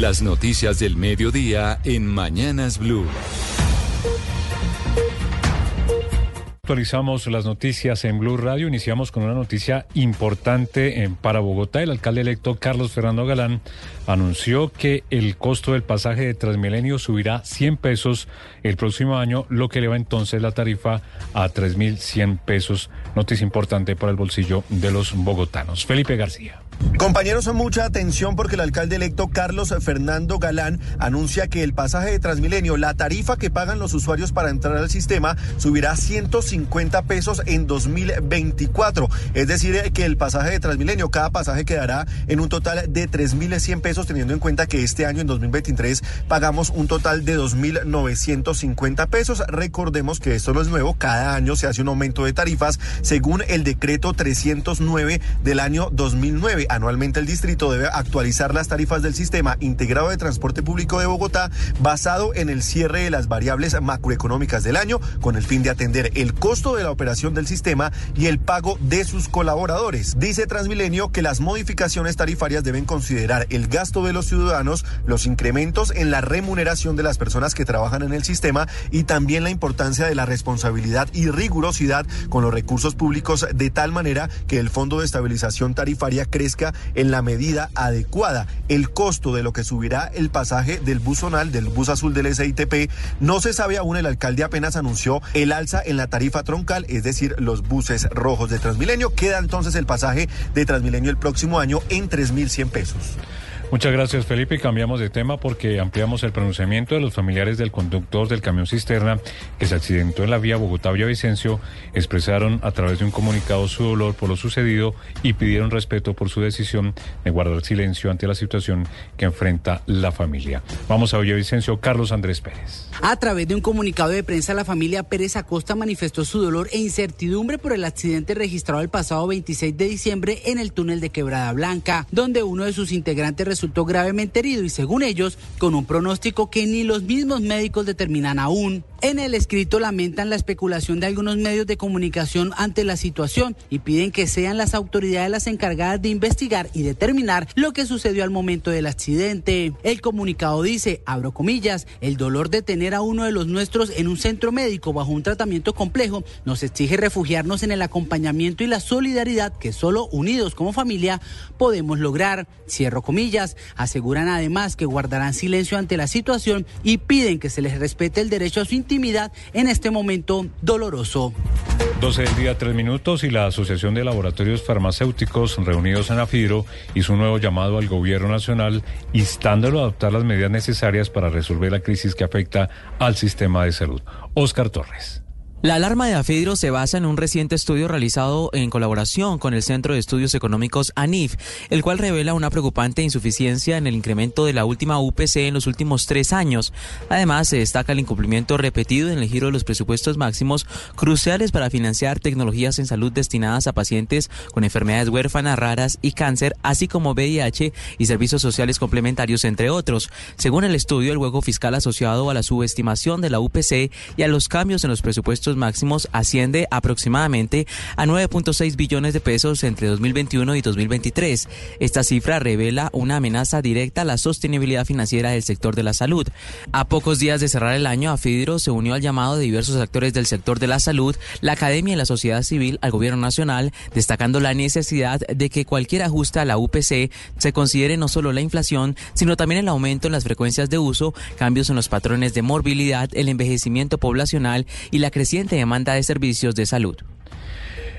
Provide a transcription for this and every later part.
Las noticias del mediodía en Mañanas Blue. Actualizamos las noticias en Blue Radio. Iniciamos con una noticia importante en, para Bogotá. El alcalde electo Carlos Fernando Galán anunció que el costo del pasaje de Transmilenio subirá 100 pesos el próximo año, lo que eleva entonces la tarifa a 3.100 pesos. Noticia importante para el bolsillo de los bogotanos. Felipe García. Compañeros, mucha atención porque el alcalde electo Carlos Fernando Galán anuncia que el pasaje de Transmilenio, la tarifa que pagan los usuarios para entrar al sistema, subirá 150 pesos en 2024. Es decir, que el pasaje de Transmilenio, cada pasaje quedará en un total de 3.100 pesos, teniendo en cuenta que este año, en 2023, pagamos un total de 2.950 pesos. Recordemos que esto no es nuevo, cada año se hace un aumento de tarifas según el decreto 309 del año 2009 anualmente el distrito debe actualizar las tarifas del sistema integrado de transporte público de Bogotá basado en el cierre de las variables macroeconómicas del año con el fin de atender el costo de la operación del sistema y el pago de sus colaboradores. Dice Transmilenio que las modificaciones tarifarias deben considerar el gasto de los ciudadanos, los incrementos en la remuneración de las personas que trabajan en el sistema y también la importancia de la responsabilidad y rigurosidad con los recursos públicos de tal manera que el Fondo de Estabilización Tarifaria crezca en la medida adecuada. El costo de lo que subirá el pasaje del bus zonal, del bus azul del SITP, no se sabe aún. El alcalde apenas anunció el alza en la tarifa troncal, es decir, los buses rojos de Transmilenio. Queda entonces el pasaje de Transmilenio el próximo año en 3.100 pesos. Muchas gracias, Felipe. Cambiamos de tema porque ampliamos el pronunciamiento de los familiares del conductor del camión cisterna que se accidentó en la vía Bogotá-Villavicencio. Expresaron a través de un comunicado su dolor por lo sucedido y pidieron respeto por su decisión de guardar silencio ante la situación que enfrenta la familia. Vamos a Villavicencio, Carlos Andrés Pérez. A través de un comunicado de prensa, la familia Pérez Acosta manifestó su dolor e incertidumbre por el accidente registrado el pasado 26 de diciembre en el túnel de Quebrada Blanca, donde uno de sus integrantes resultó gravemente herido y según ellos, con un pronóstico que ni los mismos médicos determinan aún. En el escrito lamentan la especulación de algunos medios de comunicación ante la situación y piden que sean las autoridades las encargadas de investigar y determinar lo que sucedió al momento del accidente. El comunicado dice, abro comillas, el dolor de tener a uno de los nuestros en un centro médico bajo un tratamiento complejo nos exige refugiarnos en el acompañamiento y la solidaridad que solo unidos como familia podemos lograr. Cierro comillas, aseguran además que guardarán silencio ante la situación y piden que se les respete el derecho a su intimidad en este momento doloroso. 12 del día, 3 minutos y la Asociación de Laboratorios Farmacéuticos reunidos en AFIRO hizo un nuevo llamado al gobierno nacional instándolo a adoptar las medidas necesarias para resolver la crisis que afecta al sistema de salud. Oscar Torres. La alarma de Afidro se basa en un reciente estudio realizado en colaboración con el Centro de Estudios Económicos ANIF, el cual revela una preocupante insuficiencia en el incremento de la última UPC en los últimos tres años. Además, se destaca el incumplimiento repetido en el giro de los presupuestos máximos cruciales para financiar tecnologías en salud destinadas a pacientes con enfermedades huérfanas raras y cáncer, así como VIH y servicios sociales complementarios, entre otros. Según el estudio, el hueco fiscal asociado a la subestimación de la UPC y a los cambios en los presupuestos máximos asciende aproximadamente a 9.6 billones de pesos entre 2021 y 2023. Esta cifra revela una amenaza directa a la sostenibilidad financiera del sector de la salud. A pocos días de cerrar el año, Afidro se unió al llamado de diversos actores del sector de la salud, la academia y la sociedad civil al gobierno nacional, destacando la necesidad de que cualquier ajuste a la UPC se considere no solo la inflación, sino también el aumento en las frecuencias de uso, cambios en los patrones de morbilidad, el envejecimiento poblacional y la creciente demanda de servicios de salud.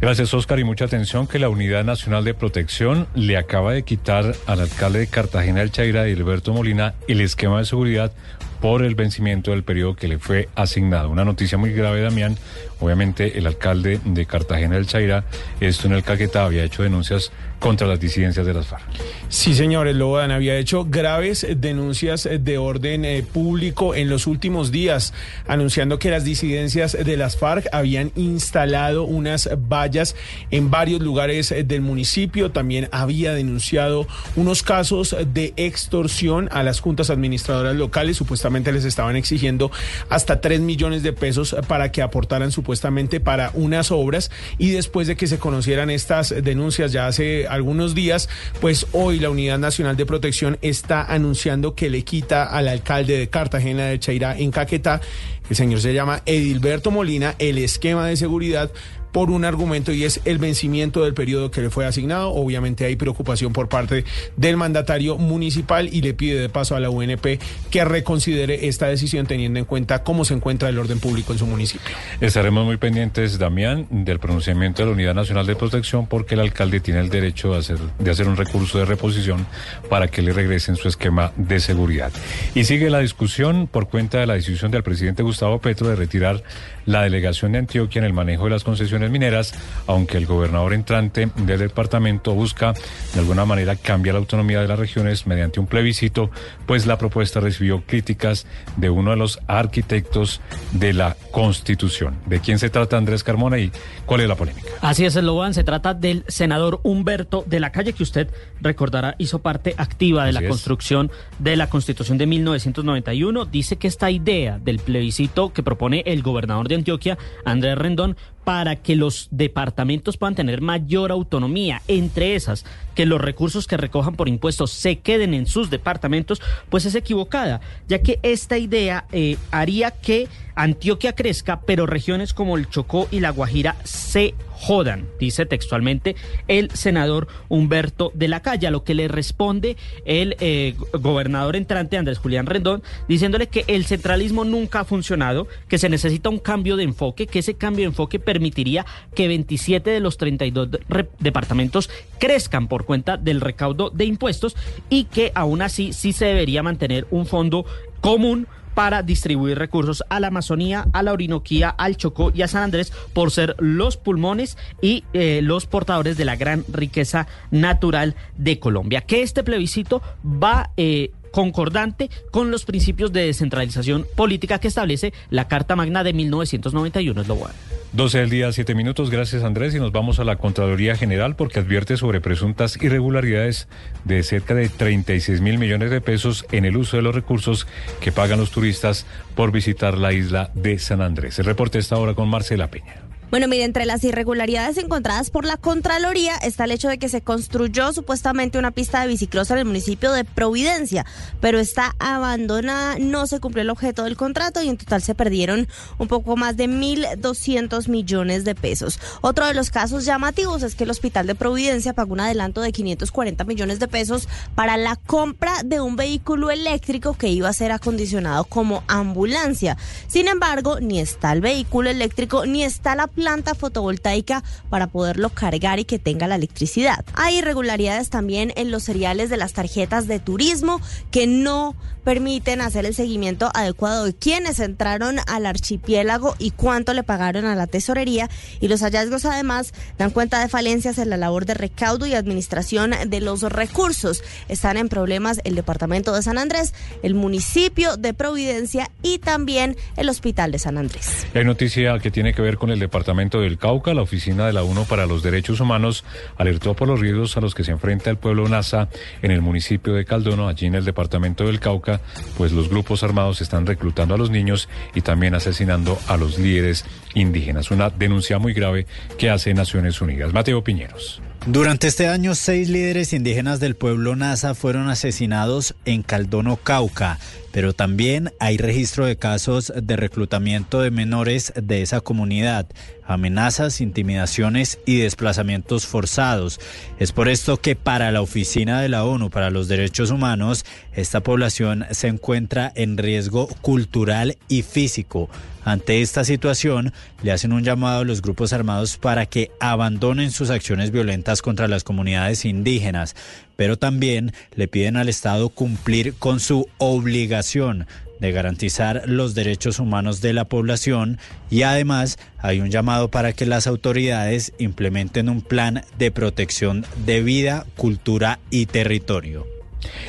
Gracias, Oscar, y mucha atención que la Unidad Nacional de Protección le acaba de quitar al alcalde de Cartagena del Chaira, Alberto Molina, el esquema de seguridad por el vencimiento del periodo que le fue asignado. Una noticia muy grave, Damián. Obviamente, el alcalde de Cartagena del Chaira, esto en el Caquetá, había hecho denuncias contra las disidencias de las FARC. Sí, señores, Logan había hecho graves denuncias de orden eh, público en los últimos días, anunciando que las disidencias de las FARC habían instalado unas vallas en varios lugares eh, del municipio. También había denunciado unos casos de extorsión a las juntas administradoras locales. Supuestamente les estaban exigiendo hasta 3 millones de pesos para que aportaran su supuestamente para unas obras y después de que se conocieran estas denuncias ya hace algunos días, pues hoy la Unidad Nacional de Protección está anunciando que le quita al alcalde de Cartagena de Chairá en Caquetá, el señor se llama Edilberto Molina, el esquema de seguridad por un argumento y es el vencimiento del periodo que le fue asignado. Obviamente hay preocupación por parte del mandatario municipal y le pide de paso a la UNP que reconsidere esta decisión teniendo en cuenta cómo se encuentra el orden público en su municipio. Estaremos muy pendientes, Damián, del pronunciamiento de la Unidad Nacional de Protección porque el alcalde tiene el derecho de hacer, de hacer un recurso de reposición para que le regresen su esquema de seguridad. Y sigue la discusión por cuenta de la decisión del presidente Gustavo Petro de retirar la delegación de Antioquia en el manejo de las concesiones mineras, aunque el gobernador entrante del departamento busca de alguna manera cambiar la autonomía de las regiones mediante un plebiscito, pues la propuesta recibió críticas de uno de los arquitectos de la Constitución. ¿De quién se trata Andrés Carmona y cuál es la polémica? Así es, Loban, se trata del senador Humberto de la Calle, que usted recordará hizo parte activa de la construcción de la Constitución de 1991. Dice que esta idea del plebiscito que propone el gobernador de Antioquia, Andrés Rendón, para que los departamentos puedan tener mayor autonomía, entre esas, que los recursos que recojan por impuestos se queden en sus departamentos, pues es equivocada, ya que esta idea eh, haría que Antioquia crezca, pero regiones como el Chocó y la Guajira se jodan, dice textualmente el senador Humberto de la Calle, a lo que le responde el eh, gobernador entrante Andrés Julián Rendón, diciéndole que el centralismo nunca ha funcionado, que se necesita un cambio de enfoque, que ese cambio de enfoque permitiría que 27 de los 32 departamentos crezcan por cuenta del recaudo de impuestos y que aún así sí se debería mantener un fondo común para distribuir recursos a la Amazonía, a la Orinoquía, al Chocó y a San Andrés por ser los pulmones y eh, los portadores de la gran riqueza natural de Colombia. Que este plebiscito va... Eh, concordante con los principios de descentralización política que establece la Carta Magna de 1991. Es lo bueno. 12 del día, 7 minutos. Gracias, Andrés. Y nos vamos a la Contraloría General porque advierte sobre presuntas irregularidades de cerca de 36 mil millones de pesos en el uso de los recursos que pagan los turistas por visitar la isla de San Andrés. El reporte está ahora con Marcela Peña. Bueno, mire, entre las irregularidades encontradas por la Contraloría está el hecho de que se construyó supuestamente una pista de bicicross en el municipio de Providencia, pero está abandonada, no se cumplió el objeto del contrato y en total se perdieron un poco más de 1.200 millones de pesos. Otro de los casos llamativos es que el Hospital de Providencia pagó un adelanto de 540 millones de pesos para la compra de un vehículo eléctrico que iba a ser acondicionado como ambulancia. Sin embargo, ni está el vehículo eléctrico ni está la fotovoltaica para poderlo cargar y que tenga la electricidad. Hay irregularidades también en los seriales de las tarjetas de turismo que no permiten hacer el seguimiento adecuado de quienes entraron al archipiélago y cuánto le pagaron a la tesorería. Y los hallazgos además dan cuenta de falencias en la labor de recaudo y administración de los recursos. Están en problemas el departamento de San Andrés, el municipio de Providencia y también el hospital de San Andrés. Hay noticia que tiene que ver con el departamento del Cauca, la Oficina de la UNO para los Derechos Humanos alertó por los riesgos a los que se enfrenta el pueblo NASA en el municipio de Caldono, allí en el departamento del Cauca, pues los grupos armados están reclutando a los niños y también asesinando a los líderes indígenas. Una denuncia muy grave que hace Naciones Unidas. Mateo Piñeros. Durante este año, seis líderes indígenas del pueblo NASA fueron asesinados en Caldono, Cauca pero también hay registro de casos de reclutamiento de menores de esa comunidad, amenazas, intimidaciones y desplazamientos forzados. Es por esto que para la Oficina de la ONU para los Derechos Humanos, esta población se encuentra en riesgo cultural y físico. Ante esta situación, le hacen un llamado a los grupos armados para que abandonen sus acciones violentas contra las comunidades indígenas pero también le piden al Estado cumplir con su obligación de garantizar los derechos humanos de la población y además hay un llamado para que las autoridades implementen un plan de protección de vida, cultura y territorio.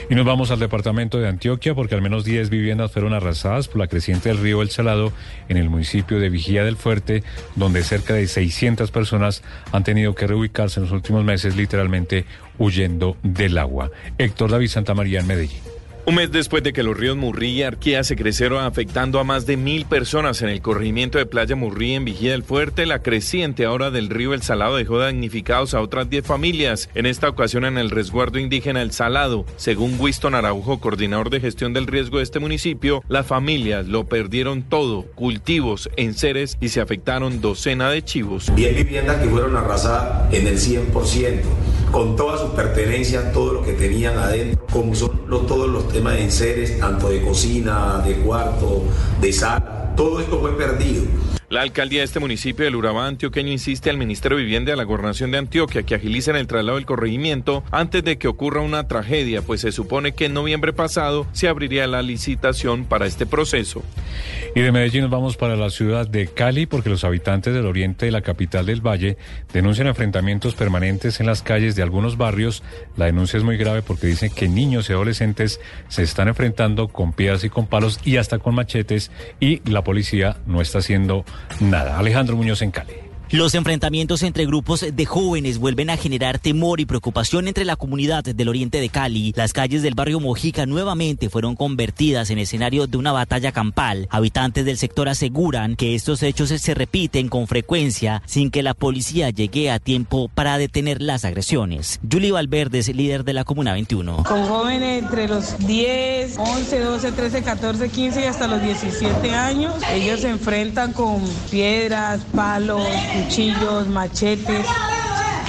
Y nos vamos al departamento de Antioquia porque al menos 10 viviendas fueron arrasadas por la creciente del río El Salado en el municipio de Vigía del Fuerte, donde cerca de 600 personas han tenido que reubicarse en los últimos meses literalmente huyendo del agua. Héctor David Santamaría en Medellín. Un mes después de que los ríos Murrí y Arquía se crecieron afectando a más de mil personas en el corregimiento de Playa Murrí en Vigía del Fuerte, la creciente ahora del río El Salado dejó damnificados a otras 10 familias, en esta ocasión en el resguardo indígena El Salado. Según Winston Araujo, coordinador de gestión del riesgo de este municipio, las familias lo perdieron todo, cultivos, enseres y se afectaron docena de chivos. 10 viviendas que fueron arrasadas en el 100% con todas sus pertenencias, todo lo que tenían adentro, como son todos los temas de enseres, tanto de cocina, de cuarto, de sala, todo esto fue perdido. La alcaldía de este municipio del Urabá antioqueño insiste al Ministerio de Vivienda de la Gobernación de Antioquia que agilicen el traslado del corregimiento antes de que ocurra una tragedia, pues se supone que en noviembre pasado se abriría la licitación para este proceso. Y de Medellín nos vamos para la ciudad de Cali porque los habitantes del oriente de la capital del Valle denuncian enfrentamientos permanentes en las calles de algunos barrios. La denuncia es muy grave porque dicen que niños y adolescentes se están enfrentando con piedras y con palos y hasta con machetes y la policía no está haciendo nada. Alejandro Muñoz en Cali. Los enfrentamientos entre grupos de jóvenes vuelven a generar temor y preocupación entre la comunidad del oriente de Cali. Las calles del barrio Mojica nuevamente fueron convertidas en escenario de una batalla campal. Habitantes del sector aseguran que estos hechos se repiten con frecuencia sin que la policía llegue a tiempo para detener las agresiones. Julie Valverde es líder de la Comuna 21. Con jóvenes entre los 10, 11, 12, 13, 14, 15 y hasta los 17 años, ellos se enfrentan con piedras, palos, cuchillos, machetes.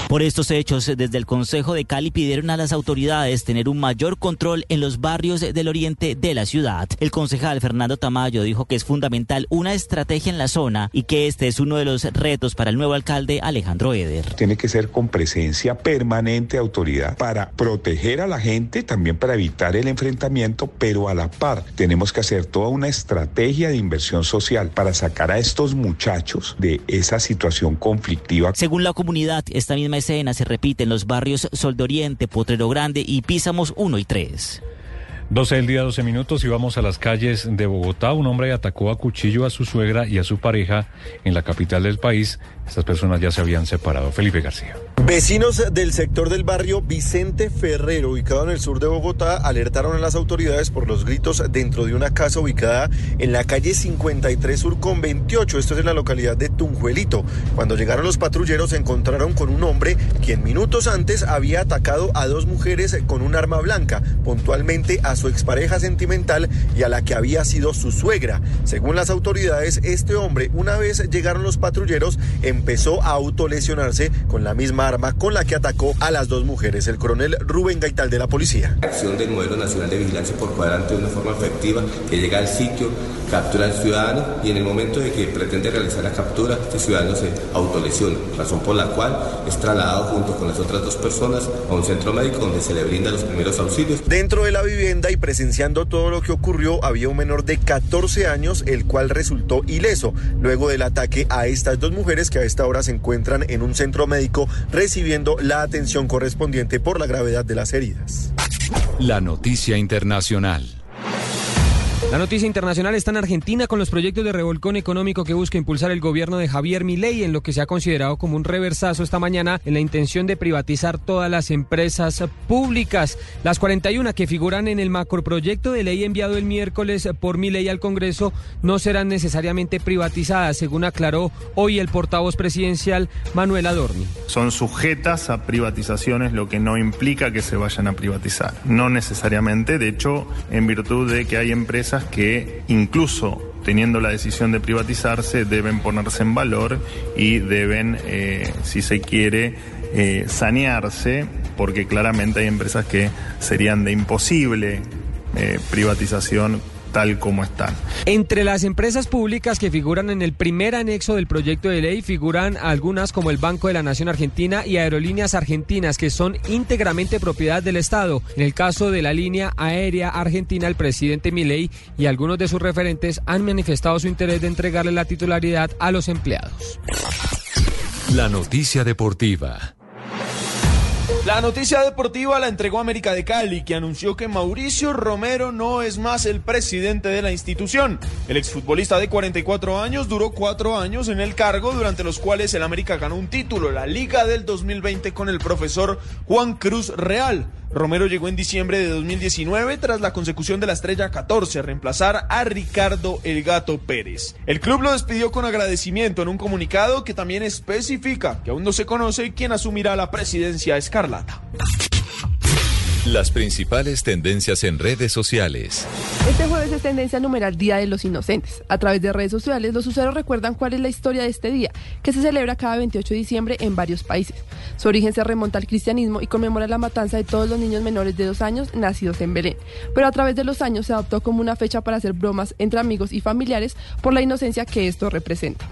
Por estos hechos, desde el Consejo de Cali pidieron a las autoridades tener un mayor control en los barrios del oriente de la ciudad. El concejal Fernando Tamayo dijo que es fundamental una estrategia en la zona y que este es uno de los retos para el nuevo alcalde Alejandro Eder. Tiene que ser con presencia permanente de autoridad para proteger a la gente, también para evitar el enfrentamiento, pero a la par tenemos que hacer toda una estrategia de inversión social para sacar a estos muchachos de esa situación conflictiva. Según la comunidad, esta misma escena se repite en los barrios Sol de Oriente, Potrero Grande y Písamos 1 y 3. 12 del día, 12 minutos y vamos a las calles de Bogotá. Un hombre atacó a cuchillo a su suegra y a su pareja en la capital del país. Estas personas ya se habían separado. Felipe García. Vecinos del sector del barrio Vicente Ferrero, ubicado en el sur de Bogotá, alertaron a las autoridades por los gritos dentro de una casa ubicada en la calle 53 Sur con 28. Esto es en la localidad de Tunjuelito. Cuando llegaron los patrulleros se encontraron con un hombre quien minutos antes había atacado a dos mujeres con un arma blanca, puntualmente a su expareja sentimental y a la que había sido su suegra. Según las autoridades, este hombre, una vez llegaron los patrulleros, empezó a autolesionarse con la misma arma con la que atacó a las dos mujeres. El coronel Rubén Gaital de la policía. Acción del modelo nacional de vigilancia por cuadrante de una forma efectiva que llega al sitio, captura al ciudadano y en el momento de que pretende realizar la captura, este ciudadano se autolesiona, razón por la cual es trasladado junto con las otras dos personas a un centro médico donde se le brinda los primeros auxilios. Dentro de la vivienda y presenciando todo lo que ocurrió había un menor de 14 años, el cual resultó ileso luego del ataque a estas dos mujeres que a esta hora se encuentran en un centro médico recibiendo la atención correspondiente por la gravedad de las heridas. La noticia internacional. La noticia internacional está en Argentina con los proyectos de revolcón económico que busca impulsar el gobierno de Javier Milei en lo que se ha considerado como un reversazo esta mañana en la intención de privatizar todas las empresas públicas. Las 41 que figuran en el macroproyecto de ley enviado el miércoles por Milei al Congreso no serán necesariamente privatizadas, según aclaró hoy el portavoz presidencial Manuel Adorni. Son sujetas a privatizaciones, lo que no implica que se vayan a privatizar. No necesariamente, de hecho, en virtud de que hay que incluso teniendo la decisión de privatizarse deben ponerse en valor y deben, eh, si se quiere, eh, sanearse, porque claramente hay empresas que serían de imposible eh, privatización tal como están. Entre las empresas públicas que figuran en el primer anexo del proyecto de ley figuran algunas como el Banco de la Nación Argentina y Aerolíneas Argentinas, que son íntegramente propiedad del Estado. En el caso de la línea aérea argentina, el presidente Milei y algunos de sus referentes han manifestado su interés de entregarle la titularidad a los empleados. La noticia deportiva. La noticia deportiva la entregó América de Cali, que anunció que Mauricio Romero no es más el presidente de la institución. El exfutbolista de 44 años duró cuatro años en el cargo, durante los cuales el América ganó un título, la Liga del 2020, con el profesor Juan Cruz Real. Romero llegó en diciembre de 2019 tras la consecución de la estrella 14, reemplazar a Ricardo El Gato Pérez. El club lo despidió con agradecimiento en un comunicado que también especifica que aún no se conoce quién asumirá la presidencia escarlata. Las principales tendencias en redes sociales. Este jueves es tendencia numeral Día de los Inocentes. A través de redes sociales, los usuarios recuerdan cuál es la historia de este día, que se celebra cada 28 de diciembre en varios países. Su origen se remonta al cristianismo y conmemora la matanza de todos los niños menores de dos años nacidos en Belén. Pero a través de los años se adoptó como una fecha para hacer bromas entre amigos y familiares por la inocencia que esto representa.